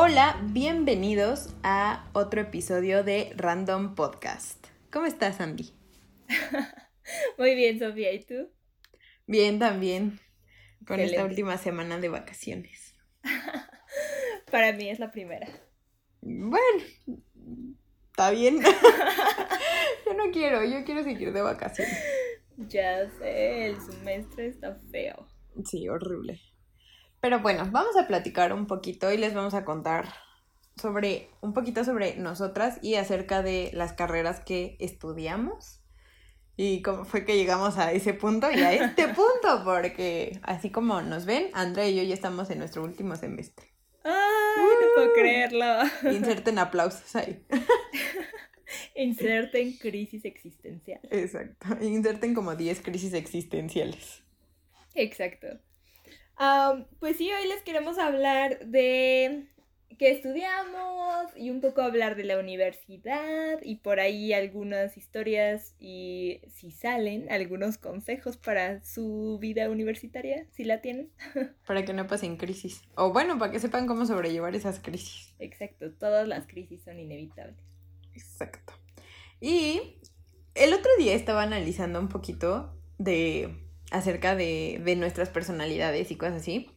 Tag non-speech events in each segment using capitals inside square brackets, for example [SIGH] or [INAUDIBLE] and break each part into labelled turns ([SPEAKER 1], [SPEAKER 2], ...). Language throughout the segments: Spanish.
[SPEAKER 1] Hola, bienvenidos a otro episodio de Random Podcast. ¿Cómo estás, Andy? [LAUGHS]
[SPEAKER 2] Muy bien, Sofía, ¿y tú?
[SPEAKER 1] Bien, también. Con esta última semana de vacaciones. [LAUGHS]
[SPEAKER 2] Para mí es la primera.
[SPEAKER 1] Bueno, está bien. [LAUGHS] yo no quiero, yo quiero seguir de vacaciones.
[SPEAKER 2] Ya sé, el semestre está feo.
[SPEAKER 1] Sí, horrible. Pero bueno, vamos a platicar un poquito y les vamos a contar sobre un poquito sobre nosotras y acerca de las carreras que estudiamos y cómo fue que llegamos a ese punto y a este [LAUGHS] punto, porque así como nos ven, Andrea y yo ya estamos en nuestro último semestre.
[SPEAKER 2] ¡Ay, no puedo creerlo! [LAUGHS]
[SPEAKER 1] Inserten aplausos ahí. [LAUGHS]
[SPEAKER 2] Inserten crisis existencial.
[SPEAKER 1] Exacto. Inserten como 10 crisis existenciales.
[SPEAKER 2] Exacto pues sí, hoy les queremos hablar de qué estudiamos y un poco hablar de la universidad y por ahí algunas historias y si salen algunos consejos para su vida universitaria, si la tienen. [LAUGHS]
[SPEAKER 1] Para que no pasen crisis. O bueno, para que sepan cómo sobrellevar esas crisis.
[SPEAKER 2] Exacto, todas las crisis son inevitables.
[SPEAKER 1] Exacto. Y el otro día estaba analizando un poquito de acerca de, de nuestras personalidades y cosas así.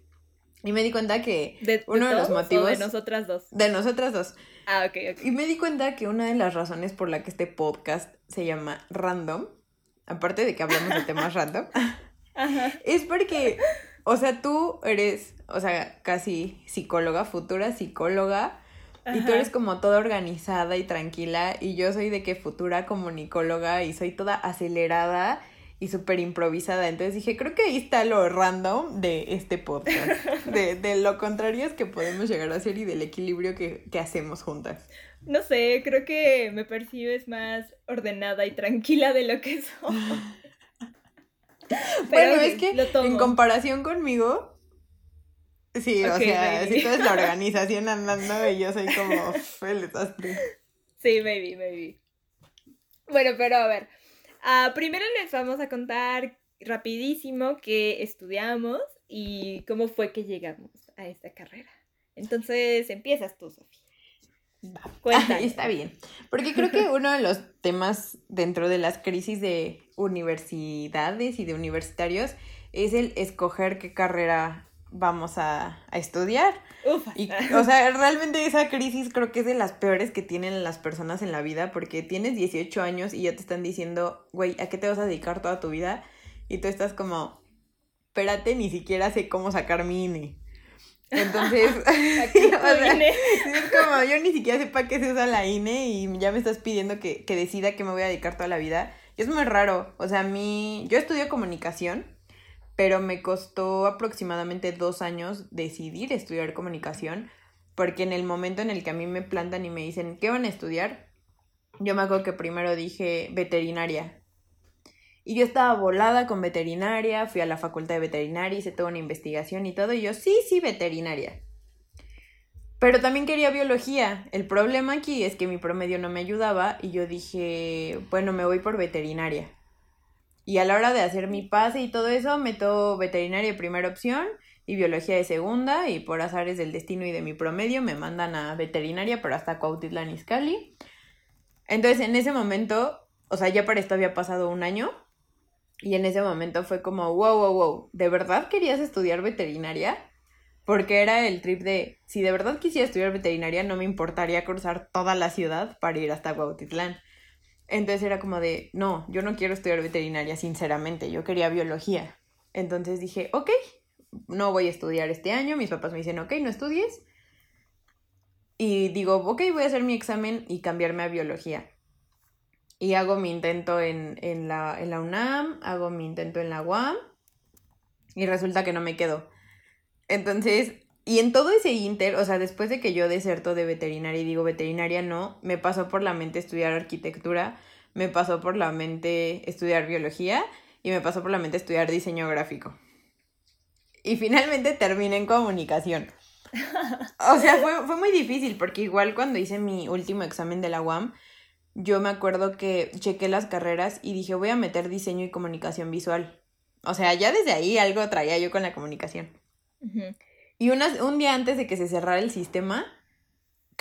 [SPEAKER 1] Y me di cuenta que uno de, los motivos...
[SPEAKER 2] de nosotras dos.
[SPEAKER 1] De nosotras dos.
[SPEAKER 2] Ah, ok, ok.
[SPEAKER 1] Y me di cuenta que una de las razones por la que este podcast se llama Random, aparte de que hablamos de temas random, [LAUGHS] es porque, o sea, tú eres, o sea, casi psicóloga, futura psicóloga, y tú eres como toda organizada y tranquila, y yo soy de que futura comunicóloga y soy toda acelerada y súper improvisada. Entonces dije, creo que ahí está lo random de este podcast. [LAUGHS] De, de, lo contrario es que podemos llegar a ser y del equilibrio que, que hacemos juntas.
[SPEAKER 2] No sé, creo que me percibes más ordenada y tranquila de lo que soy. [LAUGHS]
[SPEAKER 1] bueno, es que en comparación conmigo, sí, o sea, si tú eres la [LAUGHS] organización andando y yo soy como el desastre.
[SPEAKER 2] Sí, maybe, maybe. Bueno, pero a ver, Ah, primero les vamos a contar rapidísimo qué estudiamos y cómo fue que llegamos a esta carrera. Entonces, empiezas tú, Sofía. [LAUGHS]
[SPEAKER 1] Cuéntame. Está bien. Porque creo que uno de los temas dentro de las crisis de universidades y de universitarios es el escoger qué carrera vamos a, estudiar. Y, o sea, realmente esa crisis creo que es de las peores que tienen las personas en la vida porque tienes 18 años y ya te están diciendo, güey, ¿a qué te vas a dedicar toda tu vida? Y tú estás como, espérate, ni siquiera sé cómo sacar mi INE. Entonces, [LAUGHS] [LAUGHS] es como, yo ni siquiera sé para qué se usa la INE y ya me estás pidiendo que, que decida que me voy a dedicar toda la vida. Y es muy raro. O sea, a mí, yo estudio comunicación pero me costó aproximadamente dos años decidir estudiar comunicación, porque en el momento en el que a mí me plantan y me dicen, ¿qué van a estudiar? Yo me acuerdo que primero dije veterinaria. Y yo estaba volada con veterinaria, fui a la facultad de veterinaria, hice toda una investigación y todo, y yo, sí, sí, veterinaria. Pero también quería biología. El problema aquí es que mi promedio no me ayudaba y yo dije, bueno, me voy por veterinaria. Y a la hora de hacer mi pase y todo eso, meto veterinaria de primera opción y biología de segunda. Y por azares del destino y de mi promedio, me mandan a veterinaria, pero hasta Cuautitlán Izcalli. Entonces, en ese momento, o sea, ya para esto había pasado un año. Y en ese momento fue como, wow, wow, wow, ¿de verdad querías estudiar veterinaria? Porque era el trip de, si de verdad quisiera estudiar veterinaria, no me importaría cruzar toda la ciudad para ir hasta Cuautitlán. Entonces era como de, no, yo no quiero estudiar veterinaria, sinceramente, yo quería biología. Entonces dije, ok, no voy a estudiar este año, mis papás me dicen, ok, no estudies. Y digo, ok, voy a hacer mi examen y cambiarme a biología. Y hago mi intento en, la, en la UNAM, hago mi intento en la UAM y resulta que no me quedo. Entonces, y en todo ese inter, o sea, después de que yo deserto de veterinaria y digo veterinaria no, me pasó por la mente estudiar arquitectura, me pasó por la mente estudiar biología y me pasó por la mente estudiar diseño gráfico. Y finalmente terminé en comunicación. O sea, fue, fue muy difícil porque igual cuando hice mi último examen de la UAM, yo me acuerdo que chequé las carreras y dije voy a meter diseño y comunicación visual. O sea, ya desde ahí algo traía yo con la comunicación. Y un día antes de que se cerrara el sistema,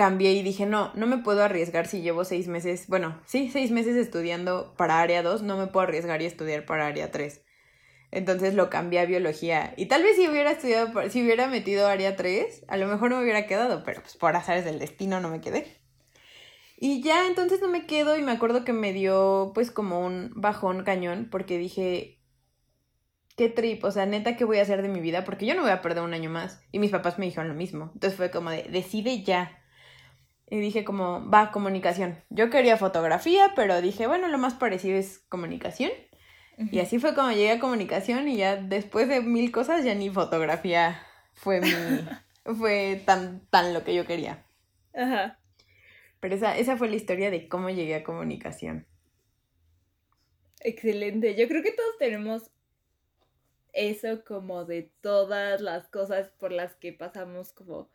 [SPEAKER 1] cambié y dije, no, no me puedo arriesgar si llevo seis meses, bueno, sí, seis meses estudiando para área 2, no me puedo arriesgar y estudiar para área 3. Entonces lo cambié a biología. Y tal vez si hubiera estudiado, si hubiera metido área 3, a lo mejor no me hubiera quedado, pero pues por azares del destino no me quedé. Y ya entonces no me quedo y me acuerdo que me dio pues como un bajón cañón porque dije, qué trip, o sea, neta, ¿qué voy a hacer de mi vida? Porque yo no voy a perder un año más. Y mis papás me dijeron lo mismo. Entonces fue como de, decide ya. Y dije como, va, comunicación. Yo quería fotografía, pero dije, bueno, lo más parecido es comunicación. Y así fue como llegué a comunicación y ya después de mil cosas ya ni fotografía fue mi, [LAUGHS] fue tan, tan lo que yo quería. Ajá. Pero esa, esa fue la historia de cómo llegué a comunicación.
[SPEAKER 2] Excelente. Yo creo que todos tenemos eso como de todas las cosas por las que pasamos como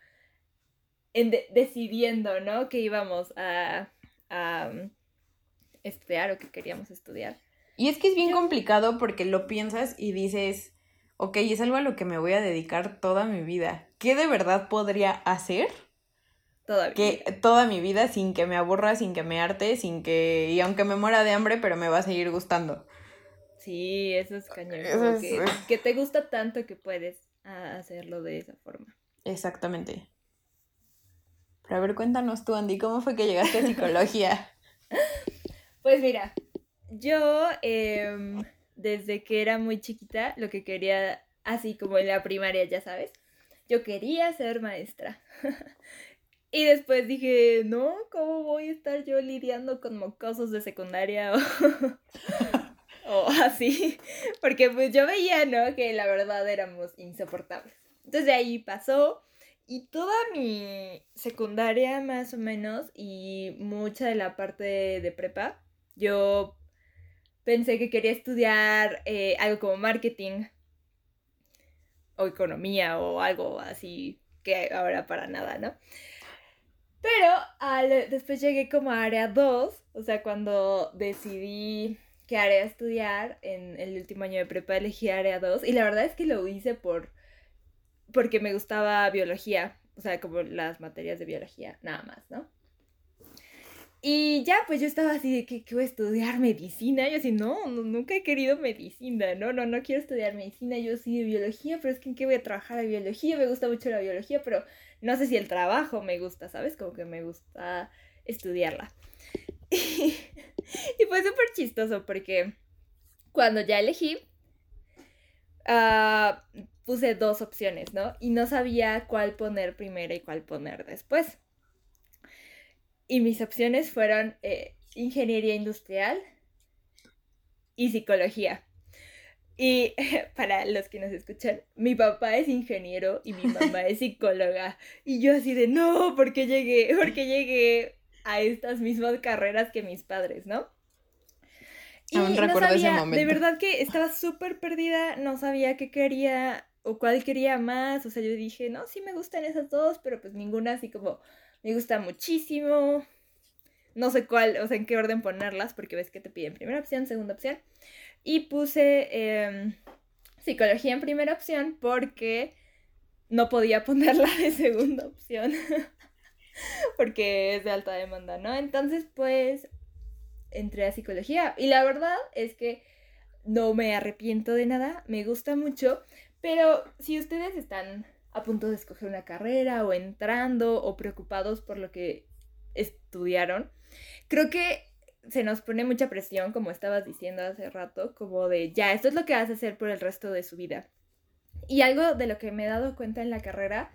[SPEAKER 2] en decidiendo, ¿no? Que íbamos a, a um, estudiar o que queríamos estudiar.
[SPEAKER 1] Y es que es bien complicado porque lo piensas y dices, ok, es algo a lo que me voy a dedicar toda mi vida. ¿Qué de verdad podría hacer? Toda que toda mi vida sin que me aburra, sin que me arte, sin que y aunque me muera de hambre, pero me va a seguir gustando.
[SPEAKER 2] Sí, eso es cañón. que, te gusta tanto que puedes hacerlo de esa forma.
[SPEAKER 1] Exactamente. Pero a ver, cuéntanos tú, Andy, ¿cómo fue que llegaste a psicología? [LAUGHS]
[SPEAKER 2] pues mira, yo em, desde que era muy chiquita, lo que quería, así como en la primaria, ya sabes, yo quería ser maestra. [LAUGHS] y después dije, no, ¿cómo voy a estar yo lidiando con mocosos de secundaria? [LAUGHS] o así, porque pues yo veía, ¿no? Que la verdad éramos insoportables. Entonces de ahí pasó y toda mi secundaria más o menos y mucha de la parte de, prepa, yo pensé que quería estudiar eh, algo como marketing o economía o algo así que ahora para nada, ¿no? Pero al, después llegué como a área 2, o sea, cuando decidí qué área estudiar. En el último año de prepa elegí área 2 y la verdad es que lo hice por porque me gustaba biología, o sea, como las materias de biología, nada más, ¿no? Y ya, pues yo estaba así de que, voy a estudiar medicina. Yo así, no, nunca he querido medicina, no, no, no quiero estudiar medicina. Yo sí de biología, pero es que en qué voy a trabajar de biología. Me gusta mucho la biología, pero no sé si el trabajo me gusta, ¿sabes? Como que me gusta estudiarla. [LAUGHS] Y, fue súper chistoso porque cuando ya elegí, ah, puse dos opciones, ¿no? Y no sabía cuál poner primero y cuál poner después. Y mis opciones fueron eh, ingeniería industrial y psicología. Y [LAUGHS] para los que nos escuchan, mi papá es ingeniero y mi mamá es psicóloga. Y yo así de, no, ¿por qué llegué? ¿Por qué llegué a estas mismas carreras que mis padres, ¿no? Y Aún recuerdo ese momento. De verdad que estaba súper perdida, no sabía qué quería o cuál quería más. O sea, yo dije, no, sí me gustan esas dos, pero pues ninguna así como me gusta muchísimo. No sé cuál, o sea, en qué orden ponerlas, porque ves que te piden primera opción, segunda opción. Y puse em, psicología en primera opción porque no podía [LAUGHS] ponerla de segunda opción. [LAUGHS] porque es de alta demanda, ¿no? Entonces, pues, entré a psicología y la verdad es que no me arrepiento de nada, me gusta mucho, pero si ustedes están a punto de escoger una carrera o entrando o preocupados por lo que estudiaron, creo que se nos pone mucha presión, como estabas diciendo hace rato, como de ya, esto es lo que vas a hacer por el resto de su vida. Y algo de lo que me he dado cuenta en la carrera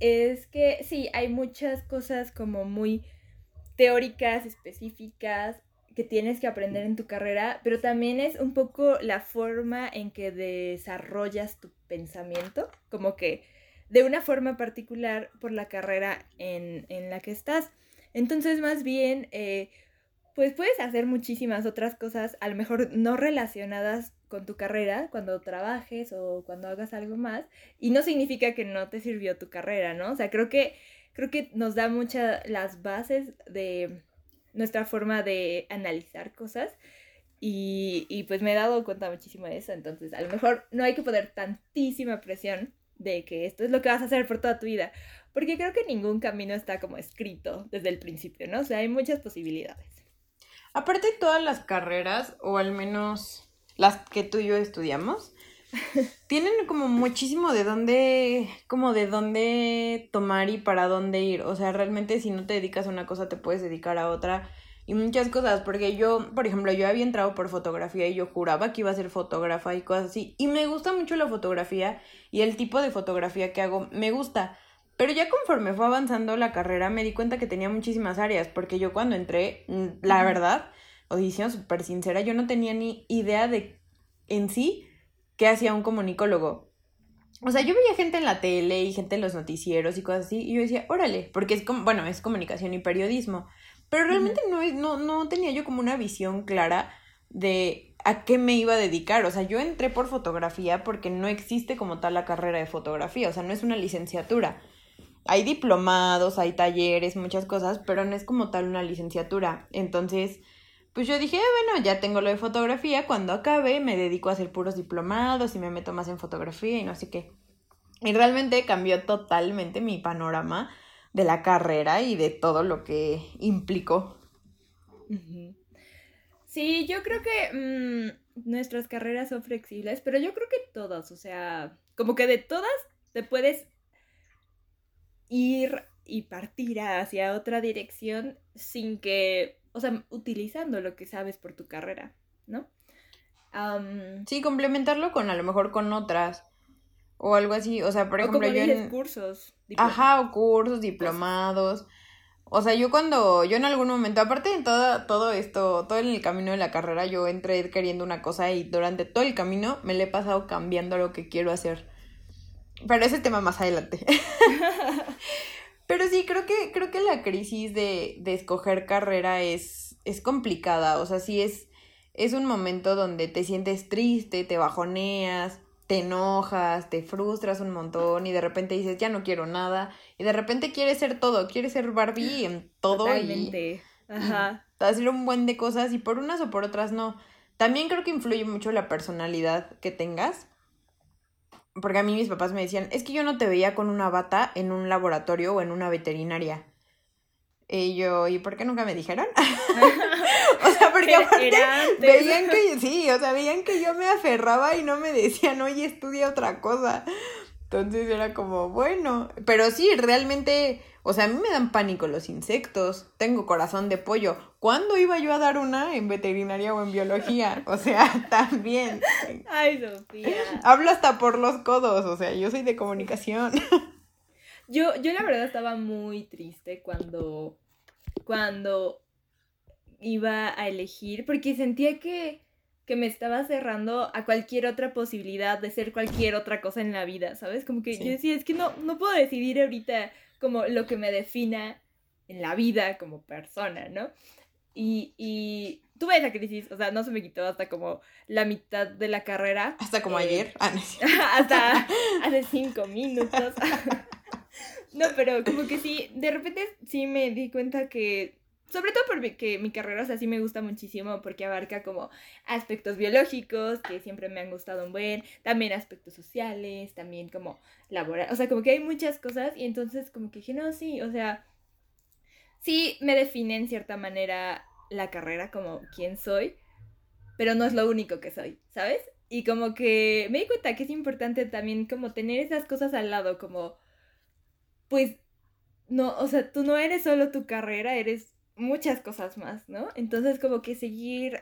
[SPEAKER 2] es que sí, hay muchas cosas como muy teóricas, específicas, que tienes que aprender en tu carrera, pero también es un poco la forma en que desarrollas tu pensamiento, como que de una forma particular por la carrera en, la que estás. Entonces, más bien, eh, pues puedes hacer muchísimas otras cosas, a lo mejor no relacionadas con tu carrera cuando trabajes o cuando hagas algo más, y no significa que no te sirvió tu carrera, ¿no? O sea, creo que, creo que nos da muchas las bases de nuestra forma de analizar cosas. Y, y, pues me he dado cuenta muchísimo de eso, entonces a lo mejor no hay que poner tantísima presión de que esto es lo que vas a hacer por toda tu vida. Porque creo que ningún camino está como escrito desde el principio, ¿no? O sea, hay muchas posibilidades.
[SPEAKER 1] Aparte, todas las carreras, o al menos las que tú y yo estudiamos, tienen como muchísimo de dónde, como de dónde tomar y para dónde ir. O sea, realmente si no te dedicas a una cosa, te puedes dedicar a otra y muchas cosas, porque yo, por ejemplo, yo había entrado por fotografía y yo juraba que iba a ser fotógrafa y cosas así, y me gusta mucho la fotografía y el tipo de fotografía que hago me gusta, pero ya conforme fue avanzando la carrera me di cuenta que tenía muchísimas áreas, porque yo cuando entré, mm, la verdad, o diciendo súper sincera, yo no tenía ni idea de en sí qué hacía un comunicólogo. O sea, yo veía gente en la tele y gente en los noticieros y cosas así, y yo decía, órale, porque es como, bueno, es comunicación y periodismo. Pero realmente no, no, no tenía yo como una visión clara de a qué me iba a dedicar. O sea, yo entré por fotografía porque no existe como tal la carrera de fotografía, o sea, no es una licenciatura. Hay diplomados, hay talleres, muchas cosas, pero no es como tal una licenciatura. Entonces, pues yo dije, bueno, ya tengo lo de fotografía, cuando acabe me dedico a hacer puros diplomados y me meto más en fotografía y no sé qué. Y realmente cambió totalmente mi panorama de la carrera y de todo lo que implicó.
[SPEAKER 2] Sí, yo creo que mm, nuestras carreras son flexibles, pero yo creo que todas, o sea, como que de todas te puedes ir y partir hacia otra dirección sin que, o sea, utilizando lo que sabes por tu carrera, ¿no?
[SPEAKER 1] sí, complementarlo con a lo mejor con otras o algo así, o sea, por ejemplo, yo en cursos. Ajá, o cursos, diplomados. O sea, yo cuando, yo en algún momento, aparte de todo, todo esto, todo en el camino de la carrera, yo entré queriendo una cosa y durante todo el camino me le he pasado cambiando lo que quiero hacer. Pero ese tema más adelante. [LAUGHS] Pero sí, creo que, creo que la crisis de, de escoger carrera es, es complicada. O sea, sí es, es un momento donde te sientes triste, te bajoneas, te enojas, te frustras un montón y de repente dices, ya no quiero nada. Y de repente quieres ser todo, quieres ser Barbie en todo. Totalmente. Y, Ajá. hacer un buen de cosas y por unas o por otras no. También creo que influye mucho la personalidad que tengas. Porque a mí mis papás me decían, es que yo no te veía con una bata en un laboratorio o en una veterinaria. Y yo, ¿y por qué nunca me dijeron? [LAUGHS] o sea, porque aparte veían que, sí, o sea, veían que yo me aferraba y no me decían, oye, estudia otra cosa. Entonces era como, bueno, pero sí, realmente, o sea, a mí me dan pánico los insectos, tengo corazón de pollo. ¿Cuándo iba yo a dar una en veterinaria o en biología? O sea, [LAUGHS] también.
[SPEAKER 2] Ay, Sofía.
[SPEAKER 1] Hablo hasta por los codos, o sea, yo soy de comunicación. [LAUGHS]
[SPEAKER 2] Yo, yo la verdad estaba muy triste cuando, cuando iba a elegir, porque sentía que, que me estaba cerrando a cualquier otra posibilidad de ser cualquier otra cosa en la vida, ¿sabes? Como que yo decía, es que no, no puedo decidir ahorita como lo que me defina en la vida como persona, ¿no? Y, y tuve esa crisis, o sea, no se me quitó hasta como la mitad de la carrera.
[SPEAKER 1] Hasta como ayer. Ah, [LAUGHS]
[SPEAKER 2] hasta [LAUGHS] hace cinco minutos. [LAUGHS] No, pero como que sí, de repente sí me di cuenta que, sobre todo porque mi carrera, o sea, sí me gusta muchísimo porque abarca como aspectos biológicos, que siempre me han gustado un buen, también aspectos sociales, también como laboral, o sea, como que hay muchas cosas y entonces como que dije, no, sí, o sea, sí me define en cierta manera la carrera como quién soy, pero no es lo único que soy, ¿sabes? Y como que me di cuenta que es importante también como tener esas cosas al lado, como pues no, o sea, tú no eres solo tu carrera, eres muchas cosas más, ¿no? Entonces como que seguir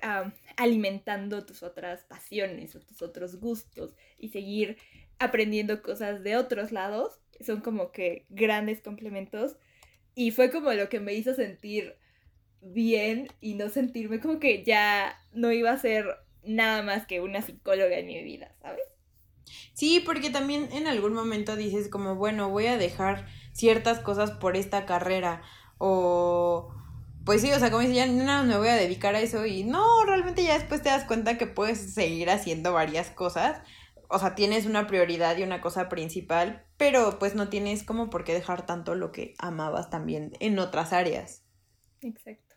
[SPEAKER 2] alimentando tus otras pasiones o tus otros gustos y seguir aprendiendo cosas de otros lados son como que grandes complementos y fue como lo que me hizo sentir bien y no sentirme como que ya no iba a ser nada más que una psicóloga en mi vida, ¿sabes?
[SPEAKER 1] Sí, porque también en algún momento dices como, bueno, voy a dejar ciertas cosas por esta carrera o pues sí, o sea, como dice, ya no me voy a dedicar a eso y no, realmente ya después te das cuenta que puedes seguir haciendo varias cosas. O sea, tienes una prioridad y una cosa principal, pero pues no tienes como por qué dejar tanto lo que amabas también en otras áreas.
[SPEAKER 2] Exacto.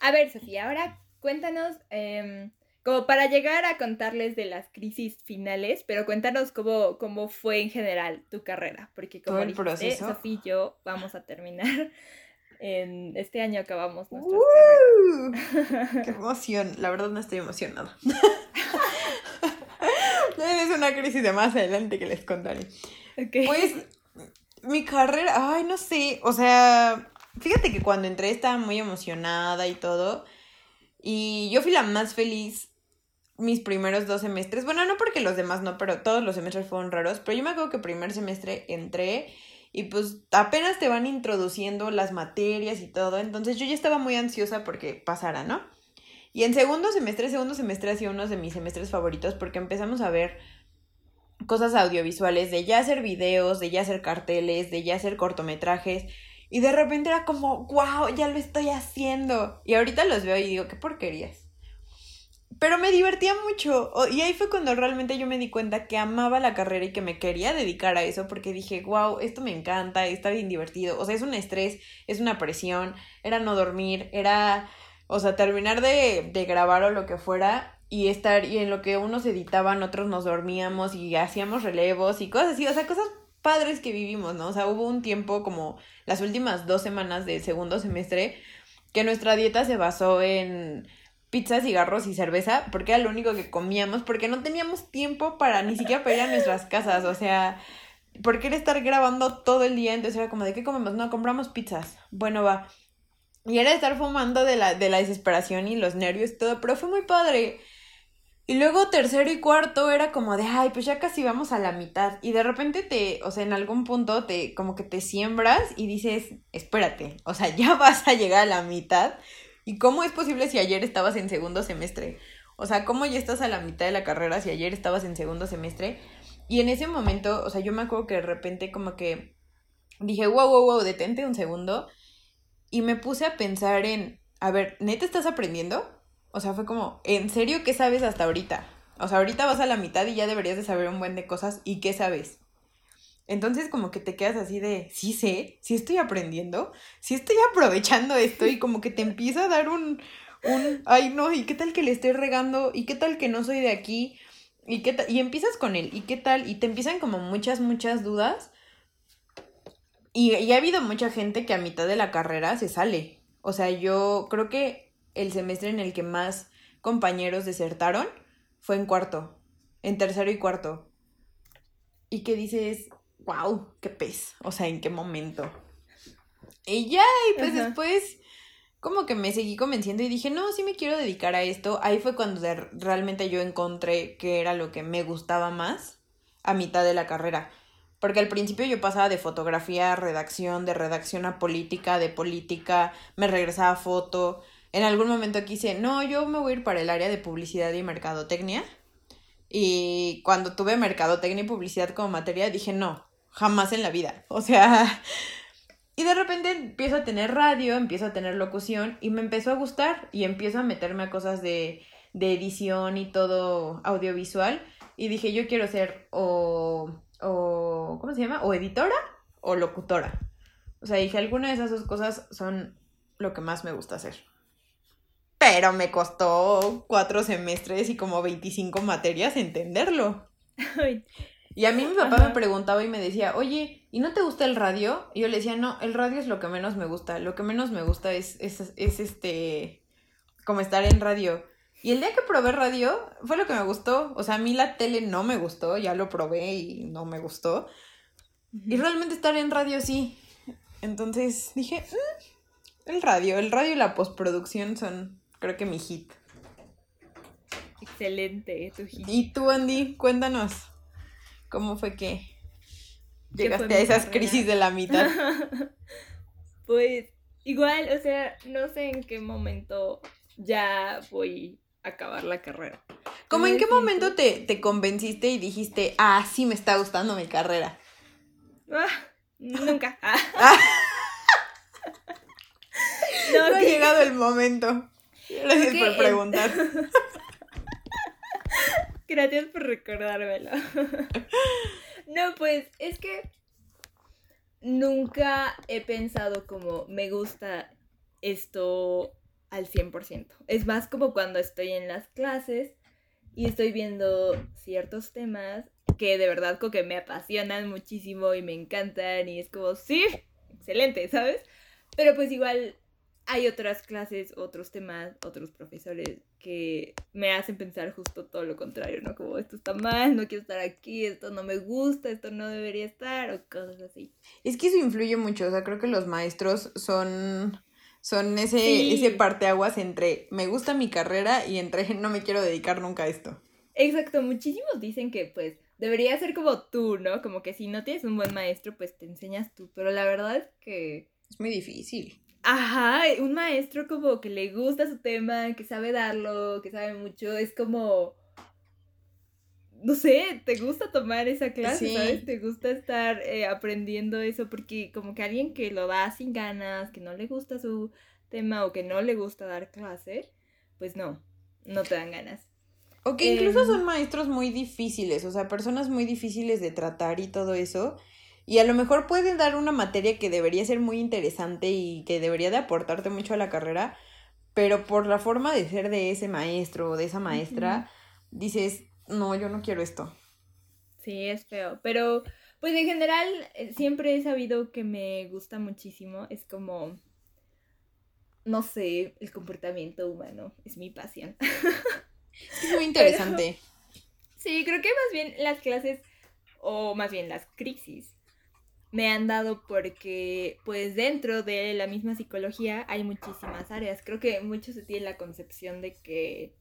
[SPEAKER 2] A ver, Sofía, ahora cuéntanos, em, como para llegar a contarles de las crisis finales, pero cuéntanos cómo, cómo fue en general tu carrera, porque como el dijiste, Sofía y yo vamos a terminar en este año acabamos nuestras
[SPEAKER 1] carreras. ¡Qué emoción! La verdad no estoy emocionada. [LAUGHS] es una crisis de más adelante que les contaré. Pues mi carrera, ay, no sé, o sea, fíjate que cuando entré estaba muy emocionada y todo. Y yo fui la más feliz mis primeros dos semestres. Bueno, no porque los demás no, pero todos los semestres fueron raros. Pero yo me acuerdo que primer semestre entré y pues apenas te van introduciendo las materias y todo. Entonces yo ya estaba muy ansiosa porque pasara, ¿no? Y en segundo semestre, segundo semestre ha sido uno de mis semestres favoritos porque empezamos a ver cosas audiovisuales, de ya hacer videos, de ya hacer carteles, de ya hacer cortometrajes. Y de repente era como, wow, ya lo estoy haciendo. Y ahorita los veo y digo, qué porquerías. Pero me divertía mucho. Y ahí fue cuando realmente yo me di cuenta que amaba la carrera y que me quería dedicar a eso porque dije, wow, esto me encanta, está bien divertido. O sea, es un estrés, es una presión, era no dormir, era, o sea, terminar de, de grabar o lo que fuera y estar, y en lo que unos editaban, otros nos dormíamos y hacíamos relevos y cosas así, o sea, cosas padres que vivimos, ¿no? O sea, hubo un tiempo como las últimas dos semanas del segundo semestre que nuestra dieta se basó en pizza, cigarros y cerveza, porque era lo único que comíamos, porque no teníamos tiempo para ni siquiera para ir a nuestras casas, o sea, porque era estar grabando todo el día, entonces era como, ¿de qué comemos? No, compramos pizzas, bueno, va. Y era estar fumando de la, de la desesperación y los nervios y todo, pero fue muy padre. Y luego tercero y cuarto era como de, ay, pues ya casi vamos a la mitad. Y de repente te, o sea, en algún punto te, como que te siembras y dices, espérate, o sea, ya [LAUGHS] vas a llegar a la mitad. ¿Y cómo es posible si ayer estabas en segundo semestre? O sea, ¿cómo ya estás a la mitad de la carrera si ayer estabas en segundo semestre? Y en ese momento, o sea, yo me acuerdo que de repente como que dije, wow, wow, wow, detente un segundo. Y me puse a pensar en, a ver, ¿neta estás aprendiendo? O sea, fue como, ¿en serio qué sabes hasta ahorita? O sea, ahorita vas a la mitad y ya deberías de saber un buen de cosas. ¿Y qué sabes? Entonces como que te quedas así de, sí sé, sí estoy aprendiendo, sí estoy [LAUGHS] aprovechando esto y como que te empieza a dar un, un, ay no, ¿y qué tal que le estoy regando? ¿Y qué tal que no soy de aquí? ¿Y qué tal? Y empiezas con él, ¿y qué tal? Y te empiezan como muchas, muchas dudas. Y, y ha habido mucha gente que a mitad de la carrera se sale. O sea, yo creo que el semestre en el que más compañeros desertaron fue en cuarto, en tercero y cuarto. Y que dices, wow, qué pez, o sea, en qué momento. Y ya, y pues después como que me seguí convenciendo y dije, no, sí me quiero dedicar a esto. Ahí fue cuando realmente yo encontré que era lo que me gustaba más a mitad de la carrera. Porque al principio yo pasaba de fotografía a redacción, de redacción a política, de política, me regresaba a foto, en algún momento quise, no, yo me voy a ir para el área de publicidad y mercadotecnia. Y cuando tuve mercadotecnia y publicidad como materia, dije, no, jamás en la vida. [LAUGHS] O sea, y de repente empiezo a tener radio, empiezo a tener locución y me empezó a gustar y empiezo a meterme a cosas de, de edición y todo audiovisual. Y dije, yo quiero ser o, o, ¿cómo se llama? O editora o locutora. O sea, dije, alguna de esas dos cosas son lo que más me gusta hacer pero me costó cuatro semestres y como 25 materias entenderlo. [LAUGHS] Y a mí mi papá me preguntaba y me decía, oye, ¿y no te gusta el radio? Y yo le decía, no, el radio es lo que menos me gusta. Lo que menos me gusta es, es, es este, como estar en radio. Y el día que probé radio fue lo que me gustó. O sea, a mí la tele no me gustó, ya lo probé y no me gustó. Y realmente estar en radio sí. Entonces dije, mm, el radio, el radio y la postproducción son creo que mi hit.
[SPEAKER 2] Excelente, tu hit.
[SPEAKER 1] Y tú, Andy, cuéntanos, ¿cómo fue que llegaste a esas crisis de la mitad? [LAUGHS]
[SPEAKER 2] pues igual, o sea, no sé en qué momento ya voy a acabar la carrera.
[SPEAKER 1] ¿Cómo en qué momento te, te, convenciste y dijiste, ah, sí me está gustando mi carrera?
[SPEAKER 2] Ah, nunca. [LAUGHS] Ah. [LAUGHS]
[SPEAKER 1] no, ha llegado el momento. Gracias por preguntar.
[SPEAKER 2] Gracias por recordármelo. [LAUGHS] no, pues es que nunca he pensado como me gusta esto al 100%. Es más como cuando estoy en las clases y estoy viendo ciertos temas que de verdad como que me apasionan muchísimo y me encantan y es como, sí, excelente, ¿sabes? Pero pues igual hay otras clases, otros temas, otros profesores que me hacen pensar justo todo lo contrario, ¿no? Como esto está mal, no quiero estar aquí, esto no me gusta, esto no debería estar o cosas así.
[SPEAKER 1] Es que eso influye mucho, o sea, creo que los maestros son son ese, ese parteaguas entre me gusta mi carrera y entre no me quiero dedicar nunca a esto.
[SPEAKER 2] Exacto, muchísimos dicen que pues debería ser como tú, ¿no? Como que si no tienes un buen maestro, pues te enseñas tú, pero la verdad es que...
[SPEAKER 1] Es muy difícil.
[SPEAKER 2] Ajá, un maestro como que le gusta su tema, que sabe darlo, que sabe mucho, es como... No sé, te gusta tomar esa clase, ¿sabes? Te gusta estar eh, aprendiendo eso, porque como que alguien que lo da sin ganas, que no le gusta su tema o que no le gusta dar clase, pues no, no te dan ganas.
[SPEAKER 1] O que incluso em, son maestros muy difíciles, o sea, personas muy difíciles de tratar y todo eso. Y a lo mejor pueden dar una materia que debería ser muy interesante y que debería de aportarte mucho a la carrera, pero por la forma de ser de ese maestro o de esa maestra, dices, no, yo no quiero esto.
[SPEAKER 2] Sí, es feo, pero pues en general eh, siempre he sabido que me gusta muchísimo, es como, no sé, el comportamiento humano, es mi pasión. [LAUGHS]
[SPEAKER 1] Es muy interesante.
[SPEAKER 2] sí, creo que más bien las clases, o más bien las crisis, me han dado porque pues dentro de la misma psicología hay muchísimas áreas. Creo que muchos se tienen la concepción de que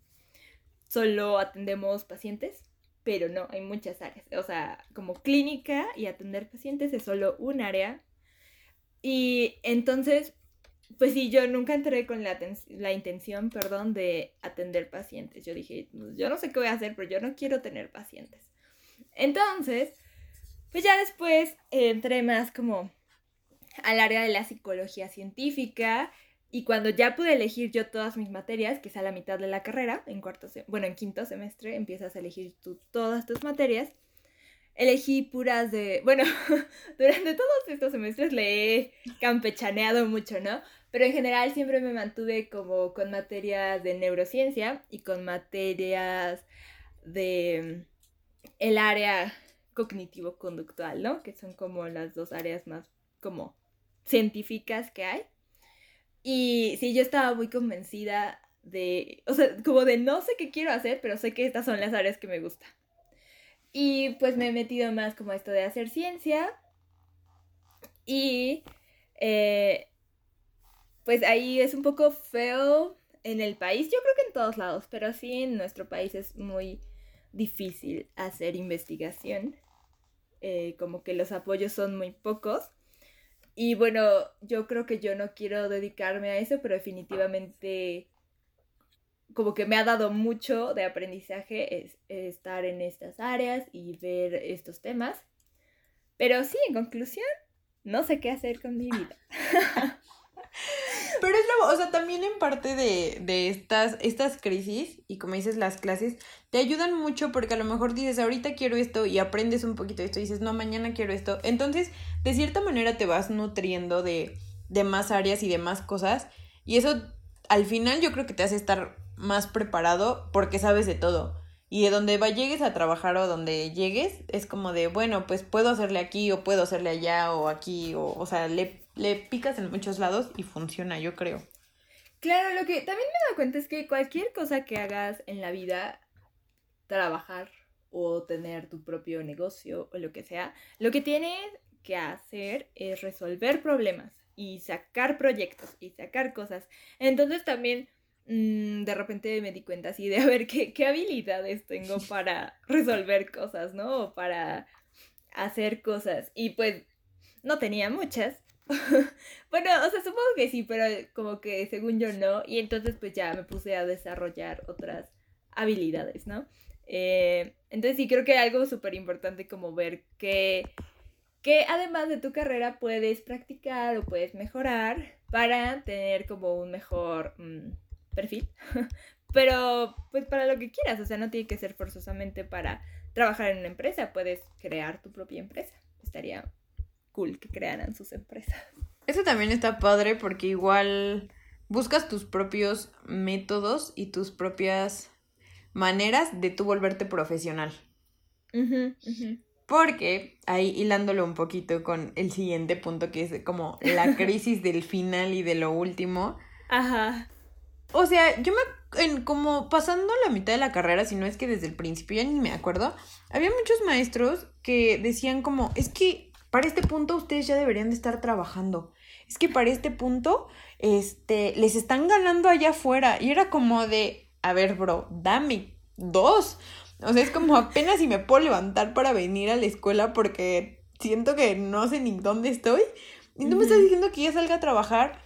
[SPEAKER 2] solo atendemos pacientes, pero no, hay muchas áreas. O sea, como clínica y atender pacientes es solo un área. Y entonces, pues sí, yo nunca entré con la, la, intención, perdón, de atender pacientes. Yo dije, pues, yo no sé qué voy a hacer, pero yo no quiero tener pacientes. Entonces, pues ya después entré más como al área de la psicología científica y cuando ya pude elegir yo todas mis materias, que es a la mitad de la carrera, en cuarto, bueno, en quinto semestre empiezas a elegir tú todas tus materias, elegí puras de, bueno, [LAUGHS] durante todos estos semestres le he campechaneado mucho, ¿no? Pero en general siempre me mantuve como con materias de neurociencia y con materias de mm, el área cognitivo-conductual, ¿no? Que son como las dos áreas más como científicas que hay. Y sí, yo estaba muy convencida de, o sea, como de no sé qué quiero hacer, pero sé que estas son las áreas que me gustan. Y pues me he metido más como esto de hacer ciencia. Y eh, pues ahí es un poco feo en el país, yo creo que en todos lados, pero sí en nuestro país es muy difícil hacer investigación. Eh, como que los apoyos son muy pocos. Y bueno, yo creo que yo no quiero dedicarme a eso, pero definitivamente como que me ha dado mucho de aprendizaje es, estar en estas áreas y ver estos temas. Pero sí, en conclusión, no sé qué hacer con mi vida. [LAUGHS]
[SPEAKER 1] Pero es lo, o sea, también en parte de, de, estas, estas crisis, y como dices, las clases, te ayudan mucho porque a lo mejor dices, ahorita quiero esto y aprendes un poquito de esto y dices, no, mañana quiero esto. Entonces, de cierta manera te vas nutriendo de, de más áreas y de más cosas. Y eso, al final, yo creo que te hace estar más preparado porque sabes de todo. Y de donde va, llegues a trabajar o donde llegues, es como de, bueno, pues puedo hacerle aquí o puedo hacerle allá o aquí, o, o sea, le, le picas en muchos lados y funciona, yo creo.
[SPEAKER 2] Claro, lo que también me da cuenta es que cualquier cosa que hagas en la vida, trabajar o tener tu propio negocio o lo que sea, lo que tienes que hacer es resolver problemas y sacar proyectos y sacar cosas. Entonces también Mm, de repente me di cuenta así de a ver qué, qué habilidades tengo [LAUGHS] para resolver cosas, ¿no? O para hacer cosas. Y pues no tenía muchas. [LAUGHS] bueno, o sea, supongo que sí, pero como que según yo no. Y entonces pues ya me puse a desarrollar otras habilidades, ¿no? Eh, entonces sí creo que algo súper importante como ver que, que además de tu carrera puedes practicar o puedes mejorar para tener como un mejor... Mm, perfil, [LAUGHS] pero pues para lo que quieras, o sea, no tiene que ser forzosamente para trabajar en una empresa, puedes crear tu propia empresa. Estaría cool que crearan sus empresas.
[SPEAKER 1] Eso también está padre porque igual buscas tus propios métodos y tus propias maneras de tú volverte profesional. Porque, ahí hilándolo un poquito con el siguiente punto, que es como la [LAUGHS] crisis del final y de lo último. Ajá. O sea, yo me, en, como pasando la mitad de la carrera, si no es que desde el principio ya ni me acuerdo, había muchos maestros que decían como, es que para este punto ustedes ya deberían de estar trabajando. Es que para este punto, este, les están ganando allá afuera. Y era como de, a ver, bro, dame dos. O sea, es como apenas si me puedo levantar para venir a la escuela porque siento que no sé ni dónde estoy. Y tú me estás diciendo que ya salga a trabajar.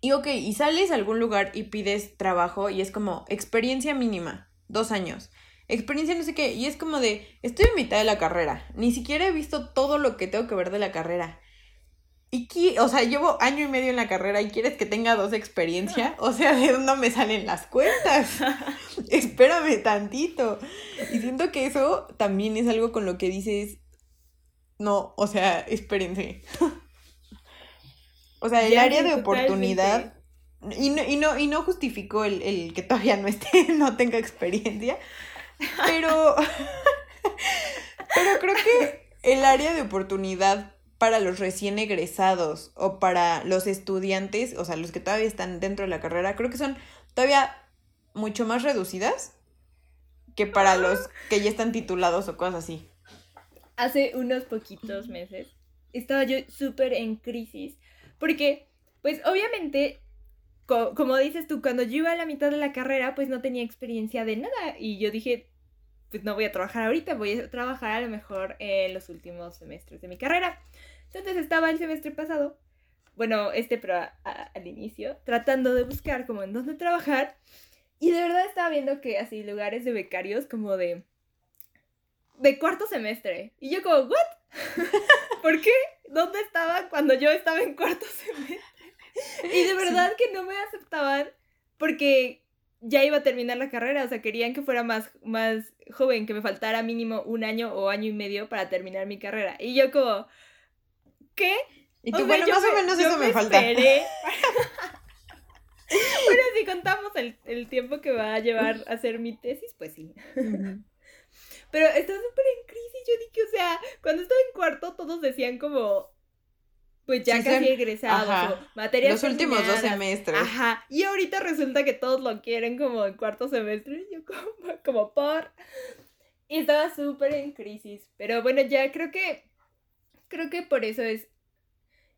[SPEAKER 1] Y ok, y sales a algún lugar y pides trabajo y es como experiencia mínima, dos años. Experiencia no sé qué, y es como de, estoy en mitad de la carrera, ni siquiera he visto todo lo que tengo que ver de la carrera. Y o sea, llevo año y medio en la carrera y quieres que tenga dos experiencia. [LAUGHS] O sea, ¿de dónde me salen las cuentas? [LAUGHS] Espérame tantito. Y siento que eso también es algo con lo que dices, no, o sea, espérense. [LAUGHS] o sea, el área de oportunidad. Y no, y no, y no justificó el, el que todavía no esté, no tenga experiencia. Pero. pero creo que el área de oportunidad para los recién egresados o para los estudiantes, o sea, los que todavía están dentro de la carrera, creo que son todavía mucho más reducidas que para los que ya están titulados o cosas así.
[SPEAKER 2] Hace unos poquitos meses estaba yo súper en crisis porque, pues obviamente, como dices tú, cuando yo iba a la mitad de la carrera, pues no tenía experiencia de nada y yo dije, pues no voy a trabajar ahorita, voy a trabajar a lo mejor en los últimos semestres de mi carrera. Entonces estaba el semestre pasado, bueno, este pero al inicio, tratando de buscar como en dónde trabajar. Y de verdad estaba viendo que así lugares de becarios como de... De cuarto semestre. Y yo como, ¿what? [LAUGHS] ¿Por qué? ¿Dónde estaban cuando yo estaba en cuarto [LAUGHS] semestre? Y de [LAUGHS] verdad que no me aceptaban porque ya iba a terminar la carrera, o sea, querían que fuera más, más joven, que me faltara mínimo un año o año y medio para terminar mi carrera. Y yo como, ¿qué?
[SPEAKER 1] Y tú, bueno, más o menos eso me, falta. bueno, [LAUGHS]
[SPEAKER 2] si contamos el, tiempo que va a llevar a hacer mi tesis, pues sí. Pero estaba súper en crisis, yo dije, o sea, cuando estaba en cuarto todos decían como, pues ya casi egresados, materias
[SPEAKER 1] Los últimos dos semestres.
[SPEAKER 2] Ajá, y ahorita resulta que todos lo quieren como en cuarto semestre, yo como, [LAUGHS] como por... Y estaba súper en crisis, pero bueno, ya creo que creo que por eso es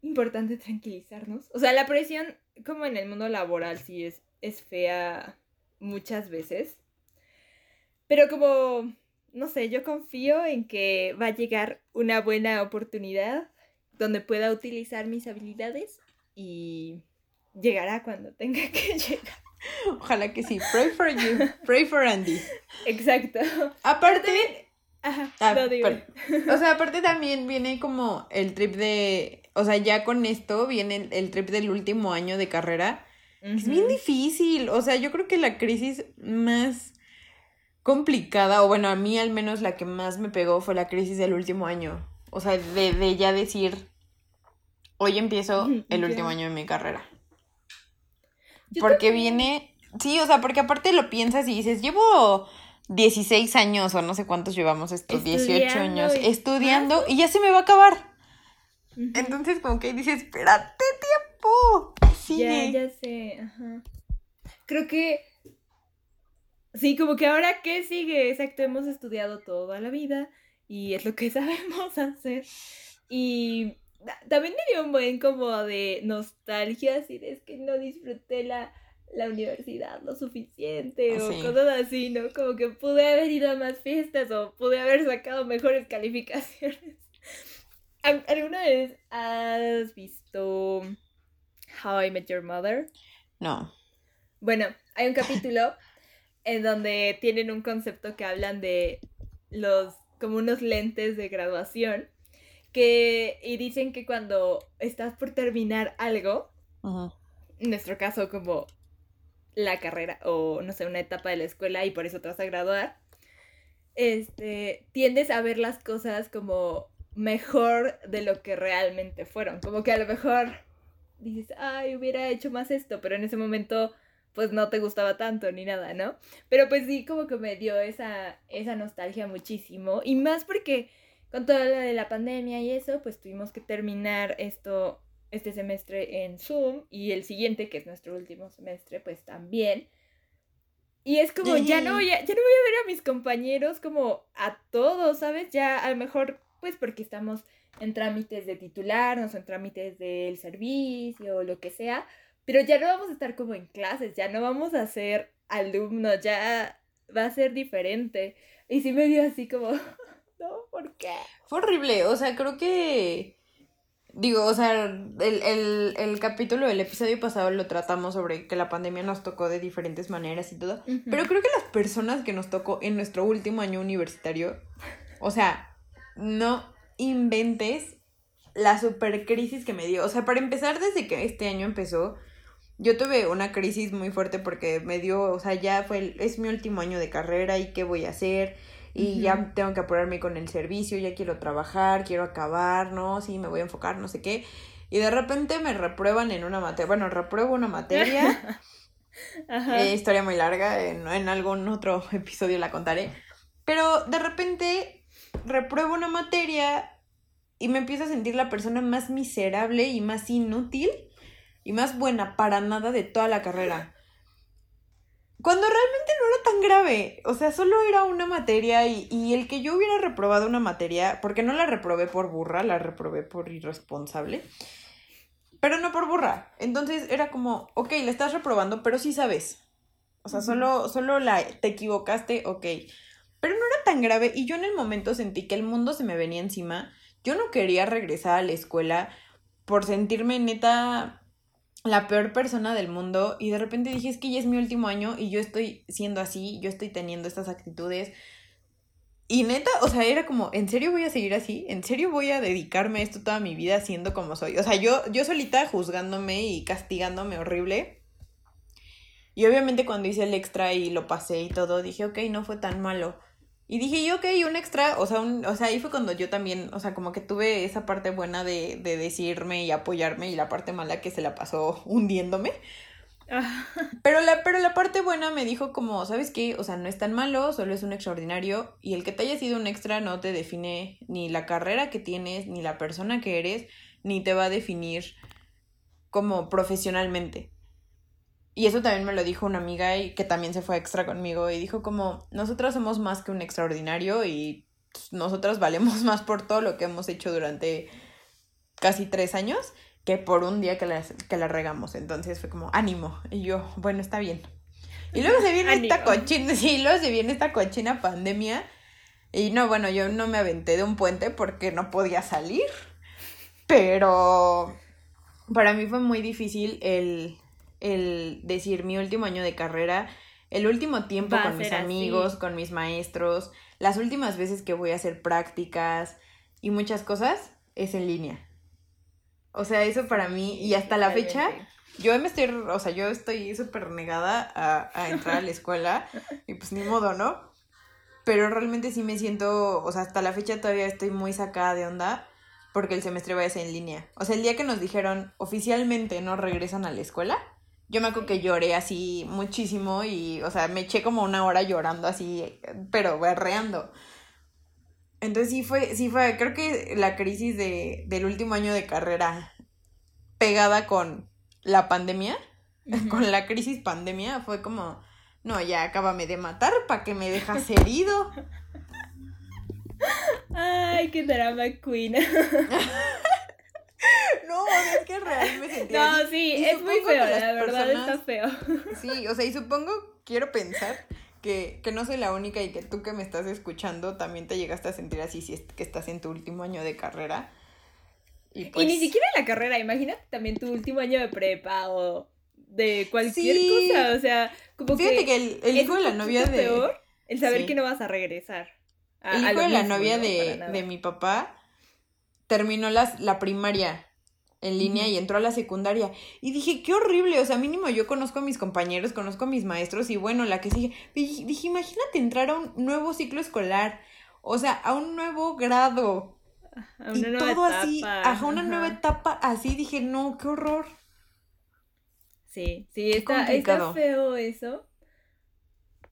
[SPEAKER 2] importante tranquilizarnos. O sea, la presión, como en el mundo laboral, sí es, es fea muchas veces. Pero como, no sé, yo confío en que va a llegar una buena oportunidad donde pueda utilizar mis habilidades y llegará cuando [LAUGHS] tenga que llegar.
[SPEAKER 1] Ojalá que sí. Pray for you. Pray for Andy.
[SPEAKER 2] Exacto.
[SPEAKER 1] Aparte, Ajá, ah, [LAUGHS] O sea, aparte también viene como el trip de. O sea, ya con esto viene el, trip del último año de carrera. Es bien difícil. O sea, yo creo que la crisis más complicada, o bueno, a mí al menos la que más me pegó fue la crisis del último año. O sea, de, de ya decir, hoy empiezo [LAUGHS] el último año de mi carrera. porque viene, sí, o sea, porque aparte lo piensas y dices, llevo 16 años o no sé cuántos llevamos estos 18 años estudiando y ya se me va a acabar. Entonces como que dices, espérate tiempo.
[SPEAKER 2] Ya, ya sé, ajá. Creo que sí, como que ahora qué sigue, exacto, hemos estudiado toda la vida y es lo que [LAUGHS] sabemos hacer. Y también me dio un buen como de nostalgia, así de es que no disfruté la la universidad lo suficiente o cosas así, ¿no? Como que pude haber ido a más fiestas o pude haber sacado mejores calificaciones. [LAUGHS] ¿Alguna vez has visto How I Met Your Mother?
[SPEAKER 1] No.
[SPEAKER 2] Bueno, hay un [LAUGHS] capítulo en donde tienen un concepto que hablan de los como unos lentes de graduación que y dicen que cuando estás por terminar algo, en nuestro caso como la carrera o no sé, una etapa de la escuela y por eso te vas a graduar, este, tiendes a ver las cosas como mejor de lo que realmente fueron. Como que a lo mejor dices, ay, hubiera hecho más esto, pero en ese momento pues no te gustaba tanto ni nada, ¿no? Pero pues sí, como que me dio esa, esa nostalgia muchísimo. Y más porque con todo lo de la pandemia y eso, pues tuvimos que terminar esto, este semestre en Zoom y el siguiente, que es nuestro último semestre, pues también. Y es como, ya no, voy a, ya no voy a ver a mis compañeros como a todos, ¿sabes? Ya a lo mejor, pues porque estamos en trámites de titularnos o en trámites del servicio o lo que sea, pero ya no vamos a estar como en clases, ya no vamos a ser alumnos, ya va a ser diferente. Y sí me dio así como, no, ¿por qué?
[SPEAKER 1] Fue horrible, o sea, creo que... Digo, o sea, el, el, capítulo del episodio pasado lo tratamos sobre que la pandemia nos tocó de diferentes maneras y todo. Pero creo que las personas que nos tocó en nuestro último año universitario, o sea, no inventes la super crisis que me dio. O sea, para empezar, desde que este año empezó, yo tuve una crisis muy fuerte porque me dio, o sea, ya fue, es mi último año de carrera y qué voy a hacer y ya tengo que apurarme con el servicio, ya quiero trabajar, quiero acabar, ¿no? Sí, me voy a enfocar, no sé qué. Y de repente me reprueban en una materia, bueno, repruebo una materia, [LAUGHS] eh, historia muy larga, en, en algún otro [LAUGHS] episodio la contaré, pero de repente repruebo una materia y me empiezo a sentir la persona más miserable y más inútil y más buena para nada de toda la carrera. Cuando realmente no era tan grave, o sea, solo era una materia y, y, el que yo hubiera reprobado una materia, porque no la reprobé por burra, la reprobé por irresponsable, pero no por burra. Entonces era como, ok, la estás reprobando, pero sí sabes. O sea, solo, solo la, te equivocaste, ok. Pero no era tan grave y yo en el momento sentí que el mundo se me venía encima. Yo no quería regresar a la escuela por sentirme neta la peor persona del mundo y de repente dije, es que ya es mi último año y yo estoy siendo así, yo estoy teniendo estas actitudes. Y neta, o sea, era como, ¿en serio voy a seguir así? ¿En serio voy a dedicarme a esto toda mi vida siendo como soy? O sea, yo, yo solita juzgándome y castigándome horrible. Y obviamente cuando hice el extra y lo pasé y todo, dije, ok, no fue tan malo. Y dije yo, ok, un extra, o sea, un, o sea, ahí fue cuando yo también, o sea, como que tuve esa parte buena de, de decirme y apoyarme y la parte mala que se la pasó hundiéndome. Ah. Pero la, pero la parte buena me dijo como, ¿sabes qué? O sea, no es tan malo, solo es un extraordinario y el que te haya sido un extra no te define ni la carrera que tienes, ni la persona que eres, ni te va a definir como profesionalmente. Y eso también me lo dijo una amiga y que también se fue extra conmigo y dijo como, nosotras somos más que un extraordinario y nosotras valemos [LAUGHS] más por todo lo que hemos hecho durante casi tres años que por un día que la, que la regamos. Entonces fue como, ánimo. Y yo, bueno, está bien. Y luego se viene esta cochina, sí, luego se viene esta cochina pandemia. Y no, bueno, yo no me aventé de un puente porque no podía salir. Pero para mí fue muy difícil el el decir mi último año de carrera, el último tiempo con mis amigos, con mis maestros, las últimas veces que voy a hacer prácticas y muchas cosas es en línea. O sea, eso para mí, y hasta la fecha, yo me estoy, o sea, yo estoy súper negada a, a entrar a la escuela, [LAUGHS] y pues ni modo, ¿no? Pero realmente sí me siento, o sea, hasta la fecha todavía estoy muy sacada de onda porque el semestre va a ser en línea. O sea, el día que nos dijeron oficialmente no regresan a la escuela, yo me acuerdo que lloré así muchísimo y, o sea, me eché como una hora llorando así, pero berreando. Entonces sí fue, sí fue, creo que la crisis de, del último año de carrera pegada con la pandemia, con la crisis pandemia, fue como, no, ya acábame de matar para que me dejas herido. [LAUGHS]
[SPEAKER 2] Ay, qué drama queen. [LAUGHS] [LAUGHS]
[SPEAKER 1] No, es que realmente me sentía.
[SPEAKER 2] No, sí, es muy feo, la verdad está feo.
[SPEAKER 1] Sí, o sea, y supongo, quiero pensar que, que no soy la única y que tú que me estás escuchando también te llegaste a sentir así si es que estás en tu último año de carrera.
[SPEAKER 2] Y, pues... y ni siquiera la carrera, imagínate también tu último año de prepa o de cualquier cosa, o sea, como
[SPEAKER 1] Fíjate que, el, el hijo de la novia de...
[SPEAKER 2] Peor el saber que no vas a regresar.
[SPEAKER 1] el hijo de la novia de, de mi papá terminó las, la primaria en línea y entró a la secundaria. Y dije, qué horrible, o sea, mínimo yo conozco a mis compañeros, conozco a mis maestros y bueno, la que sigue. Dije, imagínate entrar a un nuevo ciclo escolar, o sea, a un nuevo grado. A una y nueva todo etapa. así, a una nueva etapa así, dije, no, qué horror.
[SPEAKER 2] Sí, sí, está, está feo eso.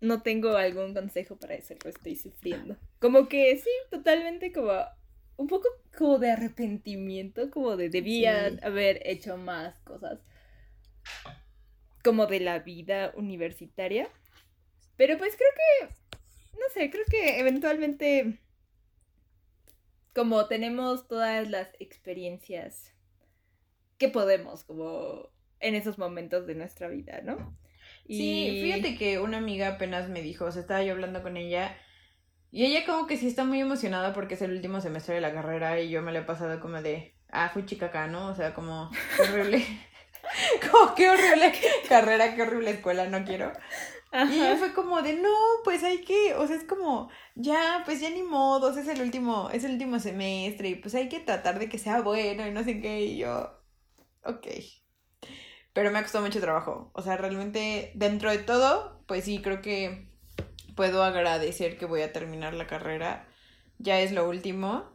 [SPEAKER 2] No tengo algún consejo para eso, pero estoy sufriendo. Como que sí, totalmente como un poco como de arrepentimiento, como de debía haber hecho más cosas como de la vida universitaria. Pero pues creo que, no sé, creo que eventualmente como tenemos todas las experiencias que podemos como en esos momentos de nuestra vida, ¿no?
[SPEAKER 1] Sí, fíjate que una amiga apenas me dijo, o sea, estaba yo hablando con ella y ella como que sí está muy emocionada porque es el último semestre de la carrera y yo me lo he pasado como de, ah, fui chica acá, ¿no? O sea, como horrible. [LAUGHS] [LAUGHS] como qué horrible carrera, qué horrible escuela, no quiero. Y ella fue como de, no, pues hay que, o sea, es como, ya, pues ya ni modo, es el último, es el último semestre y pues hay que tratar de que sea bueno y no sé qué. Y yo, ok. Pero me ha costado mucho trabajo. O sea, realmente, dentro de todo, pues sí, creo que puedo agradecer que voy a terminar la carrera. Ya es lo último.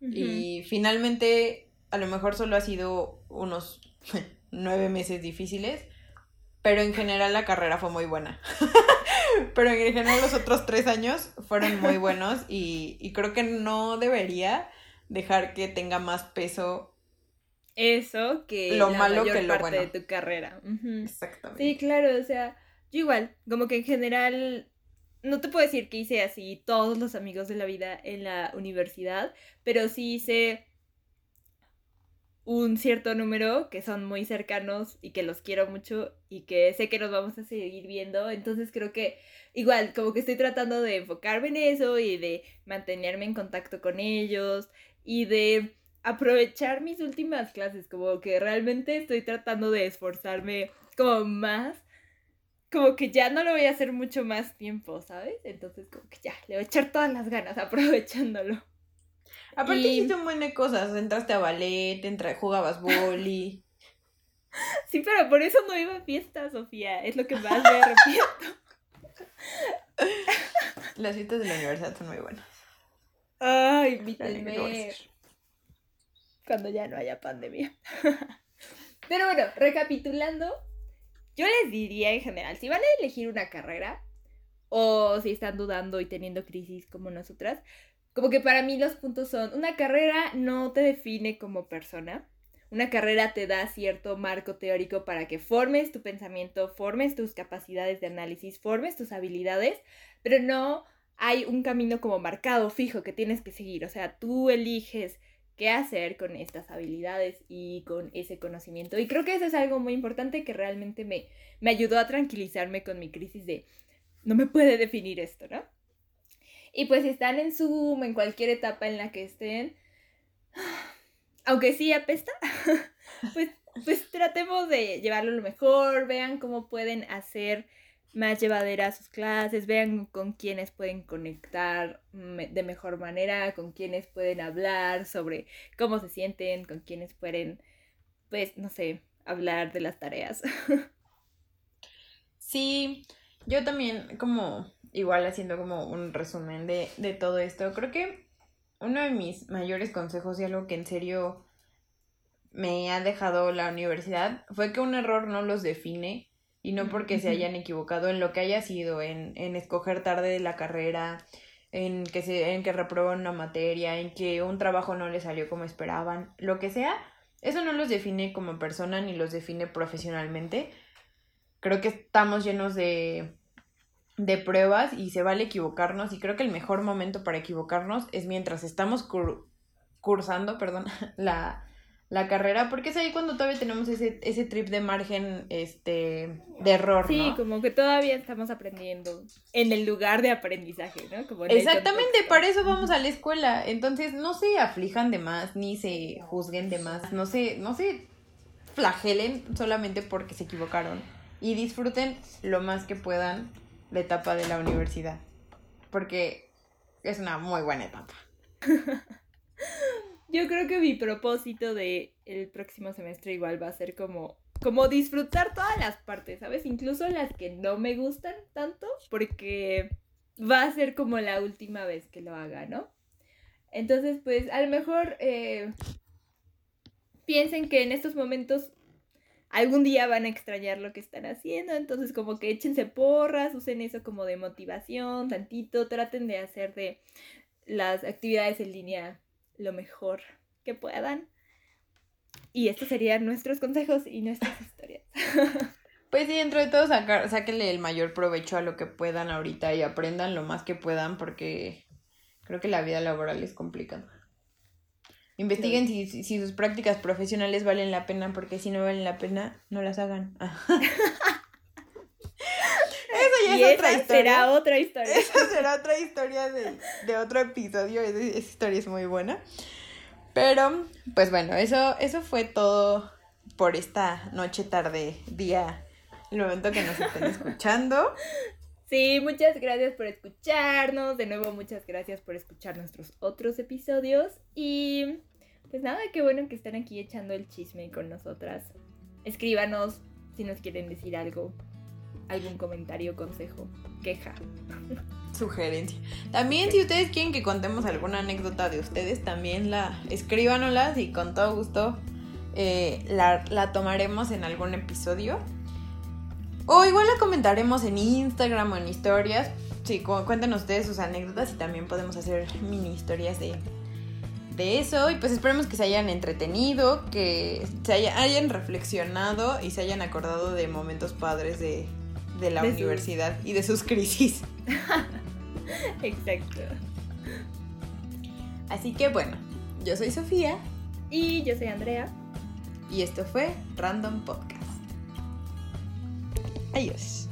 [SPEAKER 1] Y finalmente, a lo mejor solo ha sido unos [LAUGHS] nueve meses difíciles, pero en general la carrera fue muy buena. [LAUGHS] pero en general los otros tres años fueron muy [LAUGHS] buenos y, creo que no debería dejar que tenga más peso
[SPEAKER 2] eso que lo malo que lo parte de tu carrera. Exactamente. Sí, claro, o sea, yo igual, como que en general no te puedo decir que hice así todos los amigos de la vida en la universidad, pero sí hice un cierto número que son muy cercanos y que los quiero mucho y que sé que nos vamos a seguir viendo. Entonces creo que igual, como que estoy tratando de enfocarme en eso y de mantenerme en contacto con ellos y de aprovechar mis últimas clases, como que realmente estoy tratando de esforzarme como más como que ya no lo voy a hacer mucho más tiempo, ¿sabes? Entonces como que ya, le voy a echar todas las ganas aprovechándolo.
[SPEAKER 1] Aparte hiciste un buen de cosas, entraste a ballet, entra, jugabas boli. [LAUGHS]
[SPEAKER 2] sí, pero por eso no iba a fiesta, Sofía, es lo que más me arrepiento. [LAUGHS]
[SPEAKER 1] Las fiestas de la universidad son muy buenas.
[SPEAKER 2] Ay, invítenme. Cuando ya no haya pandemia. [LAUGHS] Pero bueno, recapitulando, yo les diría en general, si van a elegir una carrera o si están dudando y teniendo crisis como nosotras, como que para mí los puntos son, una carrera no te define como persona, una carrera te da cierto marco teórico para que formes tu pensamiento, formes tus capacidades de análisis, formes tus habilidades, pero no hay un camino como marcado, fijo, que tienes que seguir. O sea, tú eliges qué hacer con estas habilidades y con ese conocimiento. Y creo que eso es algo muy importante que realmente me, me ayudó a tranquilizarme con mi crisis de no me puede definir esto, ¿no? Y pues si están en Zoom, en cualquier etapa en la que estén, aunque sí apesta, [LAUGHS] pues, pues tratemos de llevarlo lo mejor, vean cómo pueden hacer más llevaderas sus clases, vean con quiénes pueden conectar de mejor manera, con quiénes pueden hablar sobre cómo se sienten, con quiénes pueden, pues, no sé, hablar de las tareas. [LAUGHS]
[SPEAKER 1] Sí, yo también como igual haciendo como un resumen de, de todo esto, creo que uno de mis mayores consejos y algo que en serio me ha dejado la universidad fue que un error no los define y no porque se hayan equivocado en lo que haya sido, en, en escoger tarde la carrera, en que, se, en que una materia, en que un trabajo no les salió como esperaban, lo que sea, eso no los define como persona ni los define profesionalmente. Creo que estamos llenos de, de pruebas y se vale equivocarnos y creo que el mejor momento para equivocarnos es mientras estamos cursando, perdón, [LAUGHS] la, la carrera, porque es ahí cuando todavía tenemos ese, ese trip de margen este de error,
[SPEAKER 2] sí, como que todavía estamos aprendiendo en el lugar de aprendizaje, ¿no? Como
[SPEAKER 1] Exactamente, para eso vamos a la escuela. Entonces, no se aflijan de más, ni se juzguen de más, no se, no se flagelen solamente porque se equivocaron. Y disfruten lo más que puedan la etapa de la universidad. Porque es una muy buena etapa. [LAUGHS]
[SPEAKER 2] Yo creo que mi propósito de el próximo semestre igual va a ser como como disfrutar todas las partes, ¿sabes? Incluso las que no me gustan tanto, porque va a ser como la última vez que lo haga, ¿no? Entonces, pues a lo mejor eh, piensen que en estos momentos algún día van a extrañar lo que están haciendo, entonces como que échense porras, usen eso como de motivación, tantito, traten de hacer de las actividades en línea lo mejor que puedan. Y estos serían nuestros consejos y nuestras [LAUGHS] historias.
[SPEAKER 1] Pues sí, dentro de todo, sacar, sáquenle el mayor provecho a lo que puedan ahorita y aprendan lo más que puedan porque creo que la vida laboral es complicada. Investiguen si, si, sus prácticas profesionales valen la pena porque si no valen la pena, no las hagan. [LAUGHS]
[SPEAKER 2] ya es otra historia. Será otra historia.
[SPEAKER 1] Esa será otra historia de, de otro episodio. Esa, esa historia es muy buena. Pero, pues bueno, eso, eso fue todo por esta noche, tarde, día el momento que nos estén escuchando.
[SPEAKER 2] Sí, muchas gracias por escucharnos. De nuevo, muchas gracias por escuchar nuestros otros episodios. Y pues nada, qué bueno que estén aquí echando el chisme con nosotras. Escríbanos si nos quieren decir algo, algún comentario, consejo, queja.
[SPEAKER 1] Sugerencia. También si ustedes quieren que contemos alguna anécdota de ustedes, también la escríbanoslas y con todo gusto eh, la, la tomaremos en algún episodio. O igual la comentaremos en Instagram o en historias. Sí, cuéntenos ustedes sus anécdotas y también podemos hacer mini historias de, de eso. Y pues esperemos que se hayan entretenido, que se hayan reflexionado y se hayan acordado de momentos padres de, la universidad y de sus crisis. [LAUGHS]
[SPEAKER 2] Exacto.
[SPEAKER 1] Así que bueno, yo soy Sofía.
[SPEAKER 2] Y yo soy Andrea.
[SPEAKER 1] Y esto fue Random Podcast. Adiós.